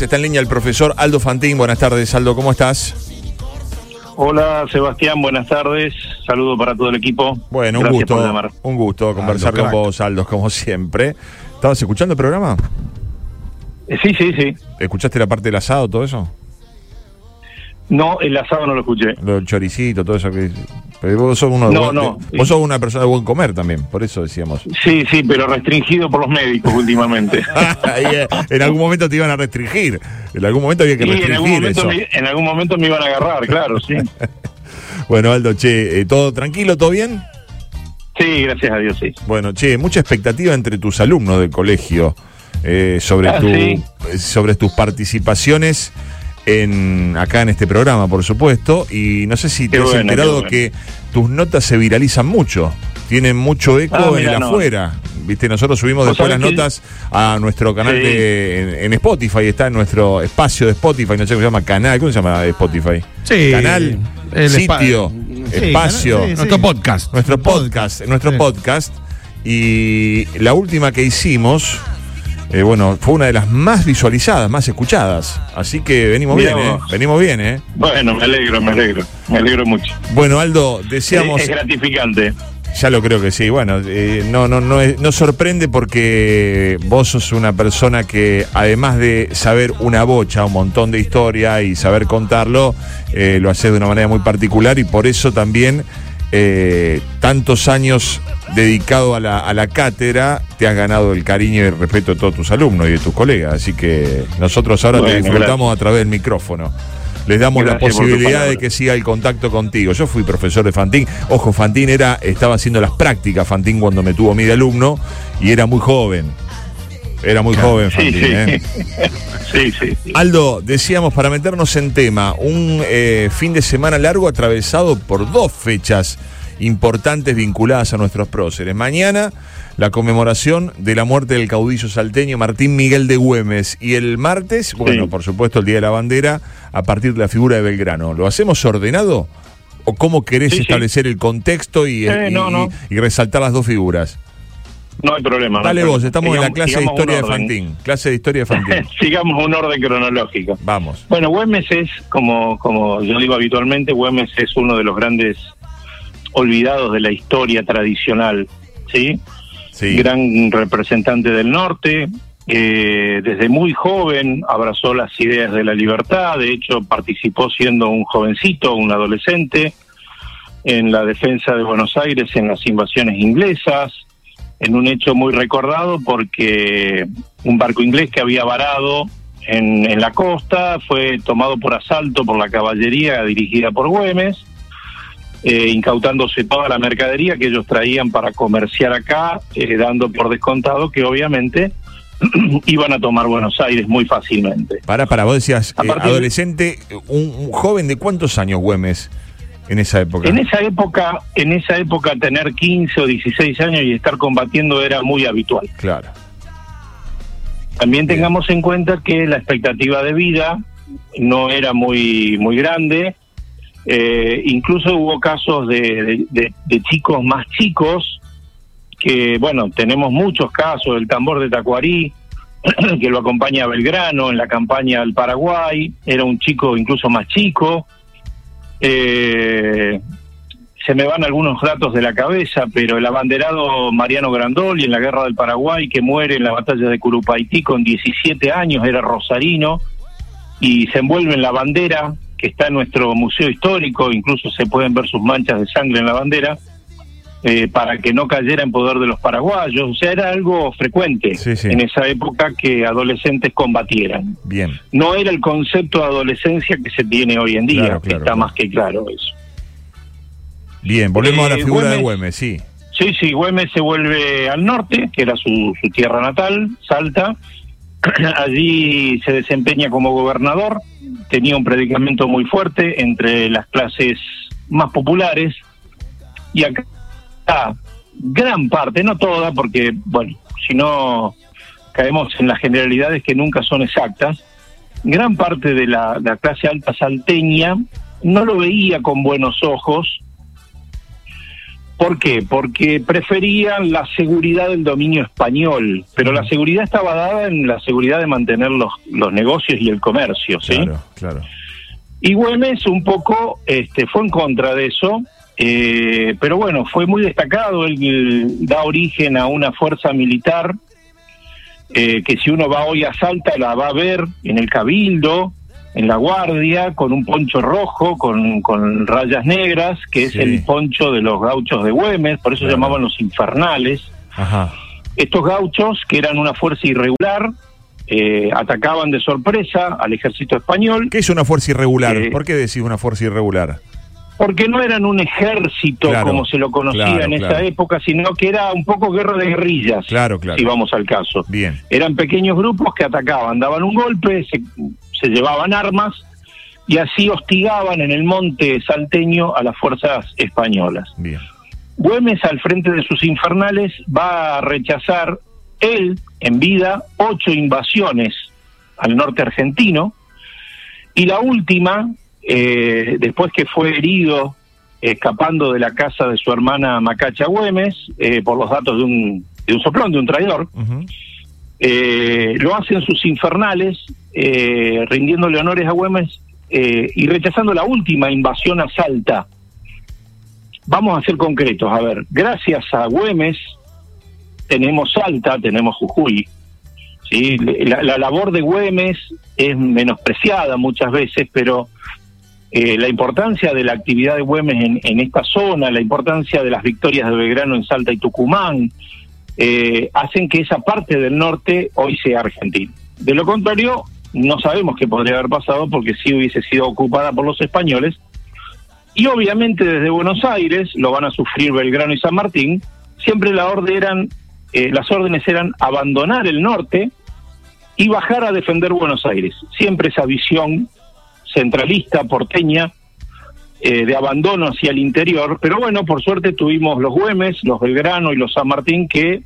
Está en línea el profesor Aldo Fantín. Buenas tardes, Aldo, ¿cómo estás? Hola Sebastián, buenas tardes. Saludo para todo el equipo. Bueno, un Gracias por gusto. llamar. Un gusto conversar Aldo, con crack. vos, Aldo, como siempre. ¿Estabas escuchando el programa? Eh, Sí, sí, sí. ¿Escuchaste la parte del asado, todo eso? No, el asado no lo escuché. Lo choricito, todo eso que. Pero vos sos uno de No, buen- no. Vos sos una persona de buen comer también, por eso decíamos. Sí, sí, pero restringido por los médicos últimamente. Eh, en algún momento te iban a restringir. En algún momento había que Y en algún, restringir momento eso. me, en algún momento me iban a agarrar, claro, sí. Bueno, Aldo, che, eh, ¿todo tranquilo, todo bien? Sí, gracias a Dios, sí. Bueno, che, mucha expectativa entre tus alumnos del colegio eh, sobre, Ah, tu, sí. sobre tus participaciones en acá en este programa, por supuesto. Y no sé si te Qué has bueno, enterado bueno. que tus notas se viralizan mucho. Tienen mucho eco Ah, en mira, el no. afuera. Viste, nosotros subimos ¿Vos después las notas a nuestro canal Sí. de, en, en Spotify, está en nuestro espacio de Spotify, no sé cómo se llama, canal, ¿cómo se llama Spotify? Sí. Canal, El sitio, Sí, espacio, canal- sí, Nuestro podcast. nuestro podcast, nuestro Sí. podcast. Y la última que hicimos, eh, bueno, fue una de las más visualizadas, más escuchadas. Así que venimos bien, ¿eh? Venimos bien, ¿eh? Bueno, me alegro, me alegro. Me alegro mucho. Bueno, Aldo, decíamos, Es, es gratificante. ya lo creo que sí, bueno, eh, no, no, no, no sorprende porque vos sos una persona que además de saber una bocha, un montón de historia y saber contarlo, eh, lo haces de una manera muy particular y por eso también eh, tantos años dedicado a la, a la cátedra, te has ganado el cariño y el respeto de todos tus alumnos y de tus colegas. Así que nosotros ahora te disfrutamos a través del micrófono. Les damos la Gracias posibilidad de que siga el contacto contigo. Yo fui profesor de Fantín. Ojo, Fantín era, estaba haciendo las prácticas Fantín cuando me tuvo de alumno y era muy joven. Era muy joven Sí, Fantín. sí. ¿eh? sí, sí, sí. Aldo, decíamos para meternos en tema, un eh, fin de semana largo atravesado por dos fechas importantes vinculadas a nuestros próceres. Mañana, la conmemoración de la muerte del caudillo salteño Martín Miguel de Güemes. Y el martes, bueno, por supuesto, el Día de la Bandera, a partir de la figura de Belgrano. ¿Lo hacemos ordenado? ¿O cómo querés sí. establecer el contexto y, Eh, y- no, no. y resaltar las dos figuras? No hay problema. no Dale hay vos, problema. estamos en la clase de historia de. Fantín. Clase de historia de Fantín. Sigamos un orden cronológico. Vamos. Bueno, Güemes es, como, como yo digo habitualmente, Güemes es uno de los grandes olvidados de la historia tradicional, ¿sí? Sí. Gran representante del norte, eh, desde muy joven abrazó las ideas de la libertad, de hecho participó siendo un jovencito, un adolescente, en la defensa de Buenos Aires en las invasiones inglesas, en un hecho muy recordado porque un barco inglés que había varado en, en la costa fue tomado por asalto por la caballería dirigida por Güemes, eh, incautándose toda la mercadería que ellos traían para comerciar acá, eh, dando por descontado que obviamente iban a tomar Buenos Aires muy fácilmente. Para, para, vos decías, eh, adolescente, un, un joven de cuántos años Güemes en esa época. En esa época, en esa época tener 15 o 16 años y estar combatiendo era muy habitual. Claro. También Bien. tengamos en cuenta que la expectativa de vida no era muy muy grande. Eh, incluso hubo casos de, de- de- de chicos más chicos que, bueno, tenemos muchos casos. El tambor de Tacuarí, que lo acompaña a Belgrano en la campaña al Paraguay, era un chico incluso más chico. Eh, se me van algunos datos de la cabeza, pero el abanderado Mariano Grandoli en la guerra del Paraguay, que muere en la batalla de Curupaití con 17 años, era rosarino, y se envuelve en la bandera que está en nuestro museo histórico, incluso se pueden ver sus manchas de sangre en la bandera, eh, para que no cayera en poder de los paraguayos. O sea, era algo frecuente Sí, sí. en esa época que adolescentes combatieran. Bien. No era el concepto de adolescencia que se tiene hoy en día, Claro, claro, está claro. más que claro eso. Bien, volvemos a la Eh, figura de Güemes, sí. Sí, sí, Güemes se vuelve al norte, que era su, su tierra natal, Salta. Allí se desempeña como gobernador, tenía un predicamento muy fuerte entre las clases más populares. Y acá, gran parte, no toda, porque, bueno, si no caemos en las generalidades que nunca son exactas, gran parte de la, la clase alta salteña no lo veía con buenos ojos ¿Por qué? Porque preferían la seguridad del dominio español, pero la seguridad estaba dada en la seguridad de mantener los, los negocios y el comercio, ¿sí? Claro, claro. Y Güemes un poco este, fue en contra de eso, eh, pero bueno, fue muy destacado, él da origen a una fuerza militar eh, que si uno va hoy a Salta la va a ver en el Cabildo, en la Guardia, con un poncho rojo, con, con rayas negras, que es Sí. el poncho de los gauchos de Güemes, por eso Claro. llamaban los infernales. Ajá. Estos gauchos, que eran una fuerza irregular, eh, atacaban de sorpresa al ejército español, ¿Qué es una fuerza irregular? Eh, ¿Por qué decís una fuerza irregular? Porque no eran un ejército Claro, como se lo conocía claro, en esa claro. época, sino que era un poco guerra de guerrillas, Claro, claro. si vamos al caso. Bien. Eran pequeños grupos que atacaban, daban un golpe, se, se llevaban armas y así hostigaban en el monte salteño a las fuerzas españolas. Bien. Güemes, al frente de sus infernales, va a rechazar él, en vida, ocho invasiones al norte argentino. Y la última, eh, después que fue herido escapando de la casa de su hermana Macacha Güemes, eh, por los datos de un, de un soplón, de un traidor, eh, lo hacen sus infernales, eh, rindiéndole honores a Güemes y rechazando la última invasión a Salta. Vamos a ser concretos, a ver, gracias a Güemes tenemos Salta, tenemos Jujuy. ¿sí? La, la labor de Güemes es menospreciada muchas veces, pero eh, la importancia de la actividad de Güemes en, esta zona, la importancia de las victorias de Belgrano en Salta y Tucumán, eh, hacen que esa parte del norte hoy sea argentina. De lo contrario, no sabemos qué podría haber pasado porque sí hubiese sido ocupada por los españoles. Y obviamente desde Buenos Aires lo van a sufrir Belgrano y San Martín. Siempre la orden eran, eh, las órdenes eran abandonar el norte y bajar a defender Buenos Aires. Siempre esa visión centralista, porteña, eh, de abandono hacia el interior, pero bueno, por suerte tuvimos los Güemes, los Belgrano y los San Martín que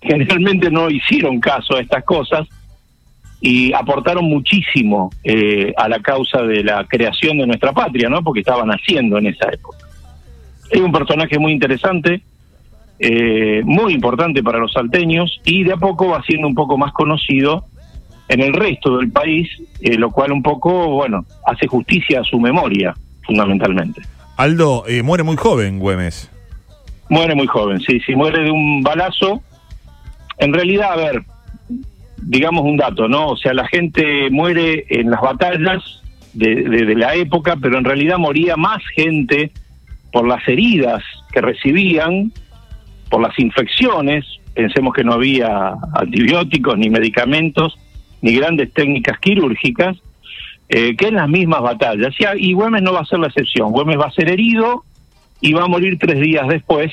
generalmente no hicieron caso a estas cosas y aportaron muchísimo eh, a la causa de la creación de nuestra patria, ¿no? Porque estaban haciendo en esa época. Es un personaje muy interesante, eh, muy importante para los salteños y de a poco va siendo un poco más conocido en el resto del país, eh, lo cual un poco, bueno, hace justicia a su memoria, fundamentalmente. Aldo, eh, muere muy joven, Güemes. Muere muy joven, sí, sí, muere de un balazo. En realidad, a ver, digamos un dato, ¿no? O sea, la gente muere en las batallas de, de- de la época, pero en realidad moría más gente por las heridas que recibían, por las infecciones. Pensemos que no había antibióticos ni medicamentos, ni grandes técnicas quirúrgicas, eh, que en las mismas batallas. Y, y Güemes no va a ser la excepción. Güemes va a ser herido y va a morir tres días después,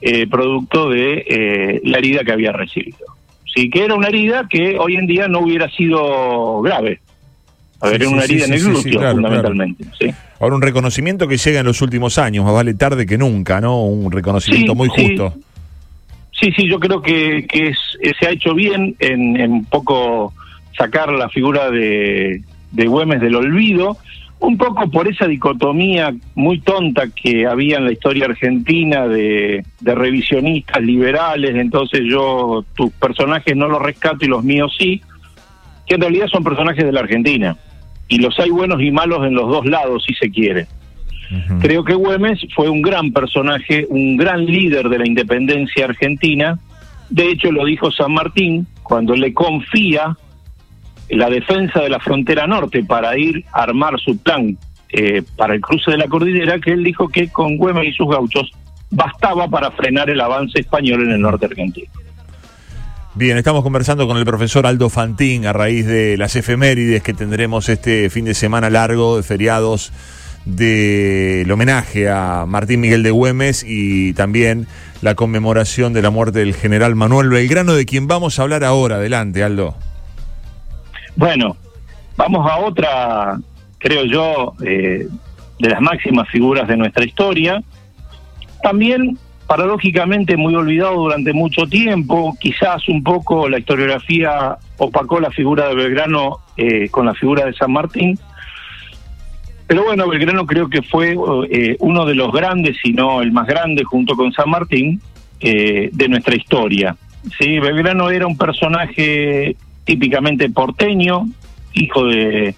eh, producto de eh, la herida que había recibido. Sí, que era una herida que hoy en día no hubiera sido grave. A ver, Sí, era una sí, herida sí, en el glúteo, claro, fundamentalmente. ¿sí? Ahora un reconocimiento que llega en los últimos años, más vale tarde que nunca, ¿no? Un reconocimiento muy justo. Sí, sí, yo creo que, que es, se ha hecho bien en, poco sacar la figura de, de Güemes del olvido, un poco por esa dicotomía muy tonta que había en la historia argentina de, de revisionistas liberales, entonces yo tus personajes no los rescato y los míos sí, que en realidad son personajes de la Argentina. Y los hay buenos y malos en los dos lados, si se quiere. Creo que Güemes fue un gran personaje, un gran líder de la independencia argentina. De hecho, lo dijo San Martín cuando le confía la defensa de la frontera norte para ir a armar su plan eh, para el cruce de la cordillera, que él dijo que con Güemes y sus gauchos bastaba para frenar el avance español en el norte argentino. Bien, estamos conversando con el profesor Aldo Fantín a raíz de las efemérides que tendremos este fin de semana largo de feriados del homenaje a Martín Miguel de Güemes y también la conmemoración de la muerte del general Manuel Belgrano, de quien vamos a hablar ahora. Adelante, Aldo. Bueno, vamos a otra, creo yo, eh, de las máximas figuras de nuestra historia. También, paradójicamente, muy olvidado durante mucho tiempo. Quizás un poco la historiografía opacó la figura de Belgrano eh, con la figura de San Martín. Pero bueno, Belgrano creo que fue eh, uno de los grandes, si no el más grande, junto con San Martín, eh, de nuestra historia. Sí, Belgrano era un personaje típicamente porteño, hijo de,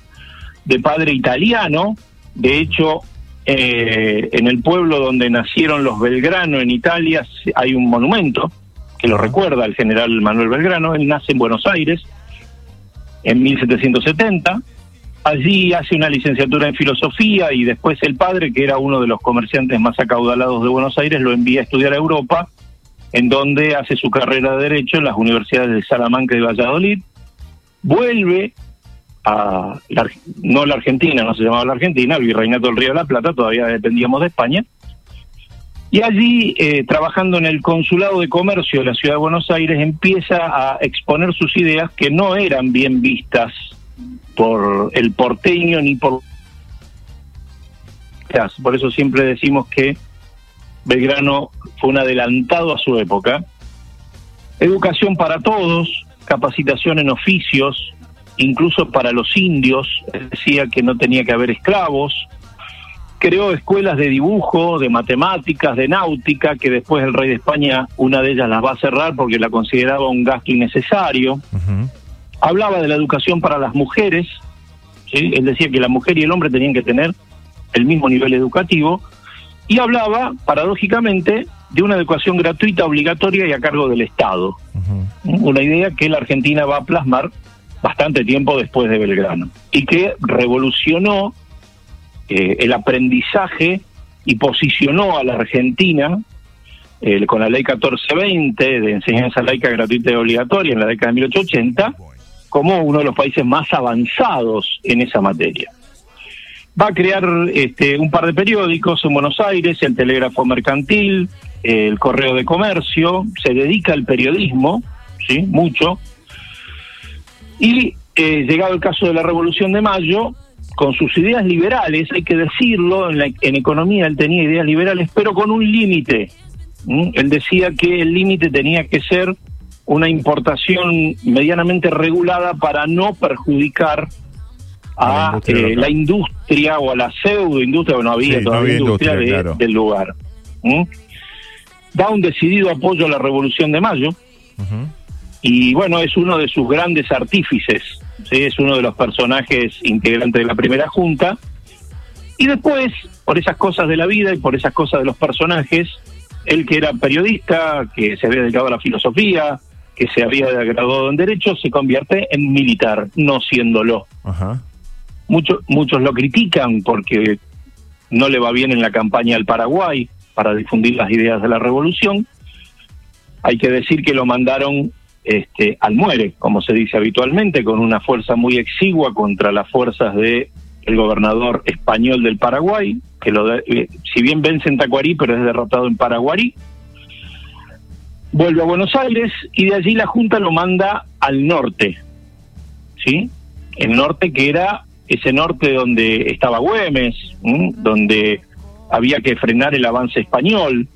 padre italiano. De hecho, eh, en el pueblo donde nacieron los Belgrano en Italia hay un monumento que lo recuerda al general Manuel Belgrano. Él nace en Buenos Aires en 1770. Allí hace una licenciatura en filosofía y después el padre, que era uno de los comerciantes más acaudalados de Buenos Aires, lo envía a estudiar a Europa, en donde hace su carrera de Derecho en las universidades de Salamanca y Valladolid. Vuelve a, no la Argentina, no se llamaba la Argentina, el Virreinato del Río de la Plata, todavía dependíamos de España. Y allí, eh, trabajando en el Consulado de Comercio de la Ciudad de Buenos Aires, empieza a exponer sus ideas que no eran bien vistas por el porteño ni por... Por eso siempre decimos que Belgrano fue un adelantado a su época. Educación para todos, capacitación en oficios, incluso para los indios, decía que no tenía que haber esclavos, creó escuelas de dibujo, de matemáticas, de náutica, que después el rey de España, una de ellas las va a cerrar porque la consideraba un gasto innecesario. Hablaba de la educación para las mujeres, él decía que la mujer y el hombre tenían que tener el mismo nivel educativo, y hablaba, paradójicamente, de una educación gratuita, obligatoria y a cargo del Estado. Una idea que la Argentina va a plasmar bastante tiempo después de Belgrano, y que revolucionó eh, el aprendizaje y posicionó a la Argentina eh, con la ley 1420 de enseñanza laica gratuita y obligatoria en la década de 1880 como uno de los países más avanzados en esa materia. Va a crear este, un par de periódicos en Buenos Aires, el Telégrafo Mercantil, el Correo de Comercio, se dedica al periodismo, sí, mucho, y eh, llegado el caso de la Revolución de Mayo, con sus ideas liberales, hay que decirlo, en, en economía él tenía ideas liberales, pero con un límite. Él decía que el límite tenía que ser una importación medianamente regulada para no perjudicar a la industria, eh, o a la pseudo industria, no había todavía industria, del lugar. Da un decidido apoyo a la Revolución de Mayo y bueno, es uno de sus grandes artífices ¿sí? es uno de los personajes integrantes de la primera junta. Y después, por esas cosas de la vida y por esas cosas de los personajes, él que era periodista, que se había dedicado a la filosofía, que se había graduado en Derecho, se convierte en militar, no siéndolo. Muchos, muchos lo critican porque no le va bien en la campaña del Paraguay para difundir las ideas de la revolución. Hay que decir que lo mandaron este, al muere, como se dice habitualmente, con una fuerza muy exigua contra las fuerzas de gobernador español del Paraguay, que lo eh, si bien vence en Tacuarí, pero es derrotado en Paraguarí. Vuelve a Buenos Aires y de allí la Junta lo manda al norte, ¿sí? El norte que era ese norte donde estaba Güemes, donde había que frenar el avance español,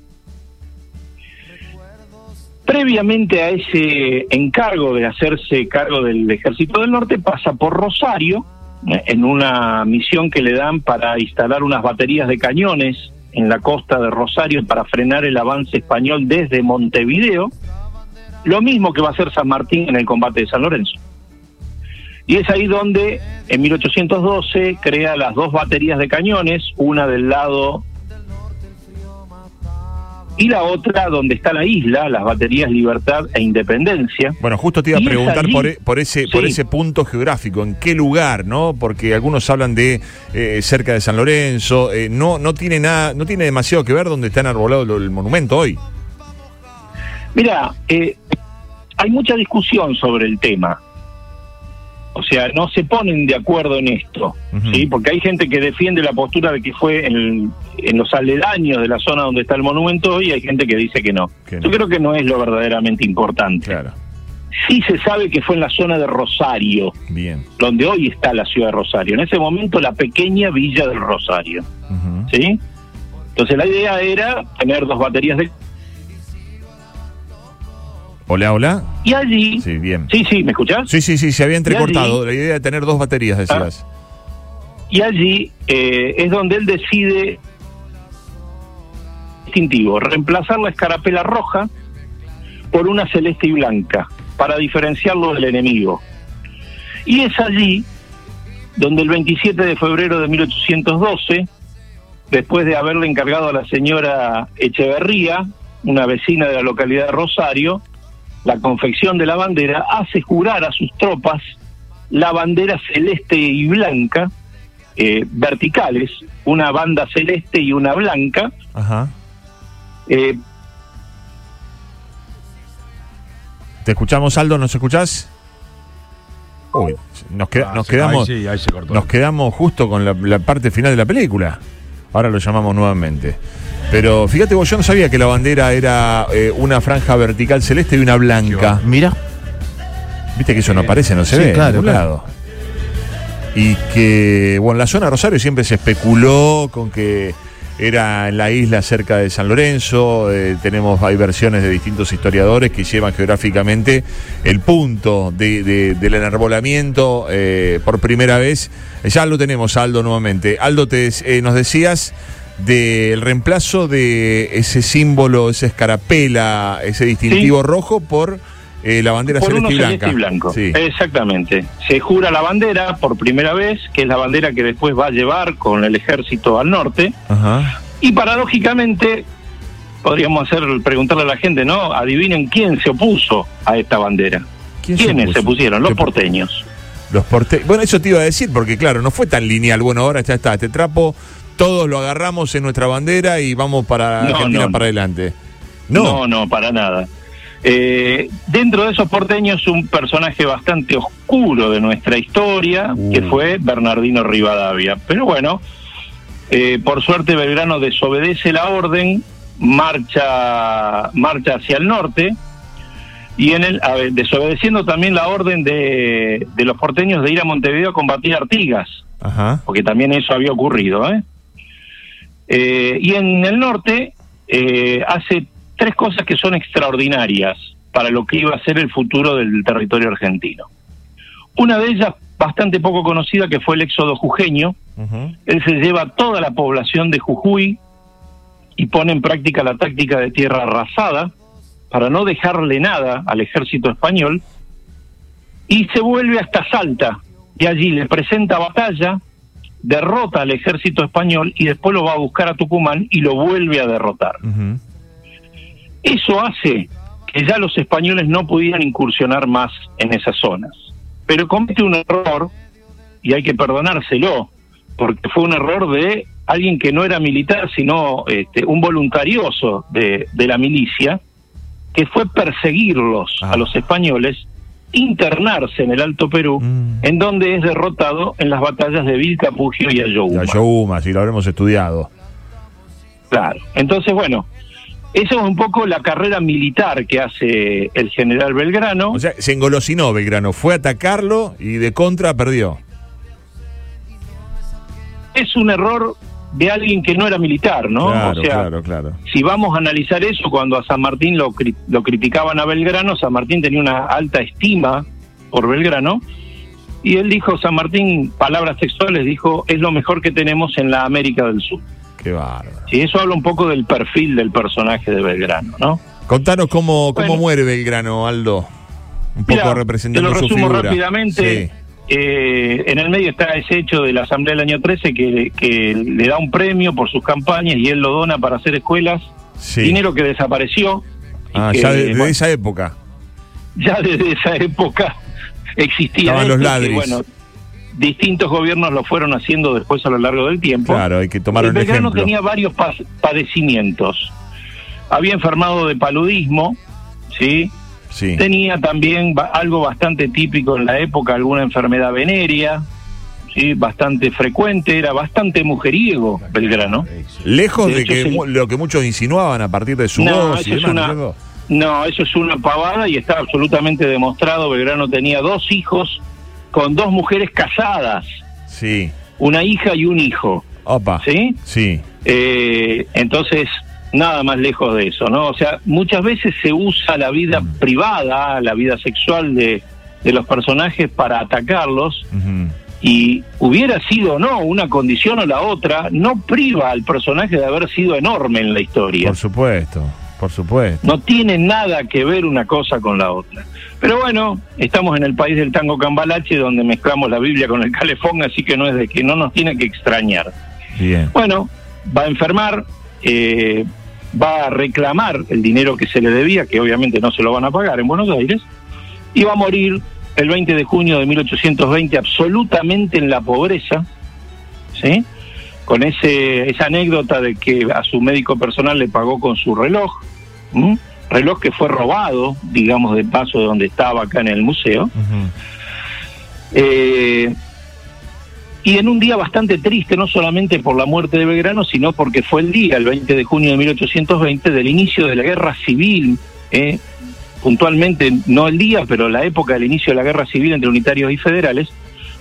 Previamente a ese encargo de hacerse cargo del Ejército del Norte, pasa por Rosario, eh, en una misión que le dan para instalar unas baterías de cañones en la costa de Rosario para frenar el avance español desde Montevideo, lo mismo que va a hacer San Martín en el combate de San Lorenzo. Y es ahí donde en 1812 crea las dos baterías de cañones, una del lado y la otra donde está la isla, las baterías Libertad e Independencia. Bueno, justo te iba a preguntar por, e, por, ese por ese punto geográfico, ¿en qué lugar, no? Porque algunos hablan de eh, cerca de San Lorenzo, eh, no no tiene nada, no tiene demasiado que ver donde está enarbolado el monumento hoy. Mira, eh, hay mucha discusión sobre el tema. O sea, no se ponen de acuerdo en esto, ¿sí? Porque hay gente que defiende la postura de que fue en, los aledaños de la zona donde está el monumento y hay gente que dice que no. Yo creo que no es lo verdaderamente importante. Claro. Sí se sabe que fue en la zona de Rosario, Bien. donde hoy está la ciudad de Rosario. En ese momento la pequeña villa del Rosario, ¿sí? Entonces la idea era tener dos baterías de Hola, hola. Y allí. Sí, bien. Sí, sí, ¿me escuchás? Sí, sí, sí, se había entrecortado. La idea de tener dos baterías, decías. Ah. y allí eh, es donde él decide distintivo, reemplazar la escarapela roja por una celeste y blanca, para diferenciarlo del enemigo. Y es allí donde el 27 de febrero de 1812, después de haberle encargado a la señora Echeverría, una vecina de la localidad de Rosario, la confección de la bandera, hace jurar a sus tropas la bandera celeste y blanca, eh, verticales, una banda celeste y una blanca. Ajá. Eh, ¿Te escuchamos, Aldo? ¿Nos escuchás? Uy, nos, queda- Ah, nos sí, quedamos, ahí sí, ahí se cortó. nos quedamos justo con la, la parte final de la película. Ahora lo llamamos nuevamente. Pero fíjate vos, yo no sabía que la bandera era eh, una franja vertical celeste y una blanca. Mira. Viste que eso no aparece, no se Sí, ve en claro, ningún claro. lado. Y que, bueno, la zona de Rosario siempre se especuló con que era en la isla cerca de San Lorenzo. eh, tenemos, hay versiones de distintos historiadores que llevan geográficamente el punto de- de- del enarbolamiento eh, por primera vez. Ya lo tenemos, Aldo, nuevamente. Aldo, te, eh, nos decías del reemplazo de ese símbolo, esa escarapela, ese distintivo rojo por eh, la bandera por uno celeste y celeste blanca. y blanco. Sí. Exactamente. Se jura la bandera por primera vez, que es la bandera que después va a llevar con el ejército al norte. Ajá. Y paradójicamente, podríamos hacer preguntarle a la gente, ¿no? Adivinen quién se opuso a esta bandera. ¿Quién se ¿Quiénes opuso? se, pusieron? Los ¿Qué- porteños. Los porte Bueno, eso te iba a decir, porque claro, no fue tan lineal. Bueno, ahora ya está, este trapo, todos lo agarramos en nuestra bandera y vamos para No, Argentina no, para adelante. No, No, no, para nada. Eh, dentro de esos porteños, un personaje bastante oscuro de nuestra historia, Uh. que fue Bernardino Rivadavia. Pero bueno, eh, por suerte Belgrano desobedece la orden, marcha, marcha hacia el norte, y en el, a ver, desobedeciendo también la orden de, de los porteños de ir a Montevideo a combatir a Artigas Ajá. porque también eso había ocurrido. ¿eh? Eh, y en el norte eh, hace tres cosas que son extraordinarias para lo que iba a ser el futuro del territorio argentino. Una de ellas, bastante poco conocida, que fue el éxodo jujeño. Él se lleva toda la población de Jujuy y pone en práctica la táctica de tierra arrasada para no dejarle nada al ejército español y se vuelve hasta Salta y allí le presenta batalla, derrota al ejército español y después lo va a buscar a Tucumán y lo vuelve a derrotar. Eso hace que ya los españoles no pudieran incursionar más en esas zonas. Pero comete un error, y hay que perdonárselo, porque fue un error de alguien que no era militar, sino este, un voluntarioso de, de la milicia, que fue perseguirlos Ah. a los españoles, internarse en el Alto Perú, Mm. en donde es derrotado en las batallas de Vilcapugio y Ayohuma. Ya, Youma, si lo habremos estudiado. Claro. Entonces, bueno, esa es un poco la carrera militar que hace el general Belgrano. O sea, se engolosinó Belgrano, fue a atacarlo y de contra perdió. es un error de alguien que no era militar, ¿no? Claro, o sea, claro, claro. si vamos a analizar eso, cuando a San Martín lo, cri- lo criticaban a Belgrano, San Martín tenía una alta estima por Belgrano. Y él dijo, San Martín, palabras textuales, dijo, es lo mejor que tenemos en la América del Sur. Qué bárbaro. Y eso habla un poco del perfil del personaje de Belgrano, ¿no? Contanos cómo, cómo Bueno. muere Belgrano, Aldo. Un poco Mira, representando te lo su resumo figura. rápidamente. Sí. Eh, en el medio está ese hecho de la Asamblea del año 13 que, que le da un premio por sus campañas y él lo dona para hacer escuelas. Sí. Dinero que desapareció. Ah, que, ya de, de bueno, esa época. ya desde esa época existía. Estaban los que, ladris. bueno, distintos gobiernos lo fueron haciendo después a lo largo del tiempo. Claro, hay que tomar El un ejemplo. tenía varios pa- padecimientos. Había enfermado de paludismo, ¿sí? Sí. Tenía también ba- algo bastante típico en la época, alguna enfermedad venérea, ¿sí? bastante frecuente, era bastante mujeriego Belgrano. Lejos De de, hecho, que lo que muchos insinuaban a partir de su No, voz y eso es demás, una-. No, eso es una pavada y está absolutamente demostrado. Belgrano tenía dos hijos con dos mujeres casadas, Sí. una hija y un hijo, Opa. ¿sí? Sí. Eh, entonces, nada más lejos de eso, ¿no? O sea, muchas veces se usa la vida privada, la vida sexual de, de los personajes para atacarlos, y hubiera sido o no una condición o la otra, no priva al personaje de haber sido enorme en la historia. Por supuesto, por supuesto. No tiene nada que ver una cosa con la otra. Pero bueno, estamos en el país del tango cambalache donde mezclamos la Biblia con el calefón, así que no es de que no nos tiene que extrañar. Bien. Bueno, va a enfermar, eh, va a reclamar el dinero que se le debía, que obviamente no se lo van a pagar en Buenos Aires, y va a morir el 20 de junio de 1820 absolutamente en la pobreza, ¿sí? Con ese, esa anécdota de que a su médico personal le pagó con su reloj, reloj que fue robado, digamos, de paso de donde estaba acá en el museo. eh, y en un día bastante triste, no solamente por la muerte de Belgrano, sino porque fue el día, el 20 de junio de 1820, del inicio de la guerra civil, ¿eh? puntualmente no el día, pero la época del inicio de la guerra civil entre unitarios y federales,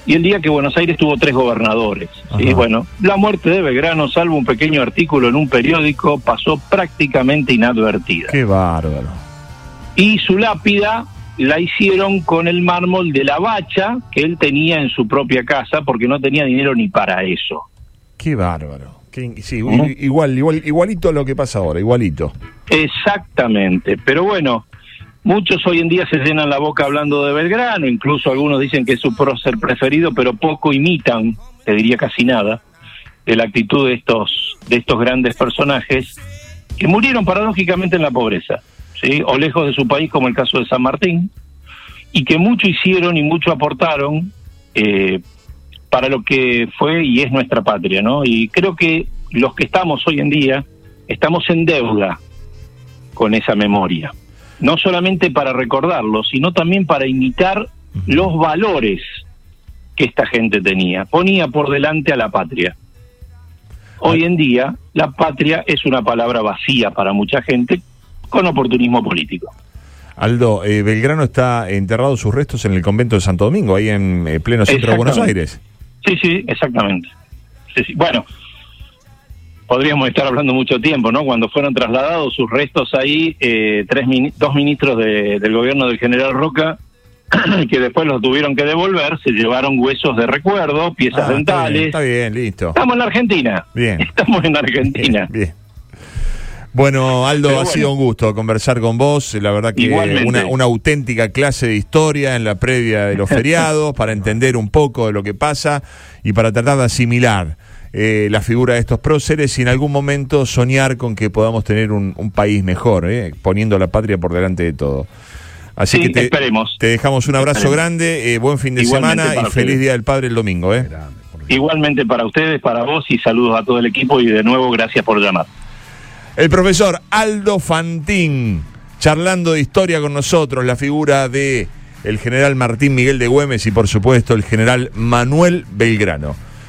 y el día que Buenos Aires tuvo tres gobernadores. Y bueno, la muerte de Belgrano, salvo un pequeño artículo en un periódico, pasó prácticamente inadvertida. Qué bárbaro. Y su lápida la hicieron con el mármol de la bacha que él tenía en su propia casa, porque no tenía dinero ni para eso. Qué bárbaro. sí, igual, igual, igualito a lo que pasa ahora, igualito. Exactamente. Pero bueno, Muchos hoy en día se llenan la boca hablando de Belgrano, incluso algunos dicen que es su prócer preferido, pero poco imitan, te diría casi nada, de la actitud de estos, de estos grandes personajes que murieron paradójicamente en la pobreza, ¿sí? o lejos de su país, como el caso de San Martín, y que mucho hicieron y mucho aportaron eh, para lo que fue y es nuestra patria, ¿no? Y creo que los que estamos hoy en día estamos en deuda con esa memoria no solamente para recordarlo, sino también para imitar los valores que esta gente tenía. Ponía por delante a la patria. Hoy en día, la patria es una palabra vacía para mucha gente con oportunismo político. Aldo, eh, Belgrano está enterrado sus restos en el convento de Santo Domingo, ahí en eh, pleno centro de Buenos Aires. Sí, sí, exactamente. Bueno, podríamos estar hablando mucho tiempo, ¿no? Cuando fueron trasladados sus restos ahí, eh, tres dos ministros del gobierno del general Roca, que después los tuvieron que devolver, se llevaron huesos de recuerdo, piezas ah, dentales. Está bien, listo. Estamos en Argentina. Bien. Estamos en Argentina. Bien. Bueno, Aldo, ha sido un gusto conversar con vos. La verdad que una, una, auténtica clase de historia en la previa de los feriados para entender un poco de lo que pasa y para tratar de asimilar eh, la figura de estos próceres y en algún momento soñar con que podamos tener un, país mejor, eh, poniendo la patria por delante de todo. Así que te, te, dejamos un abrazo grande, eh, buen fin de semana y feliz Día del Padre el domingo. ¿eh? Igualmente para ustedes, para vos y saludos a todo el equipo y de nuevo gracias por llamar. El profesor Aldo Fantín, charlando de historia con nosotros, la figura de el general Martín Miguel de Güemes y por supuesto el general Manuel Belgrano.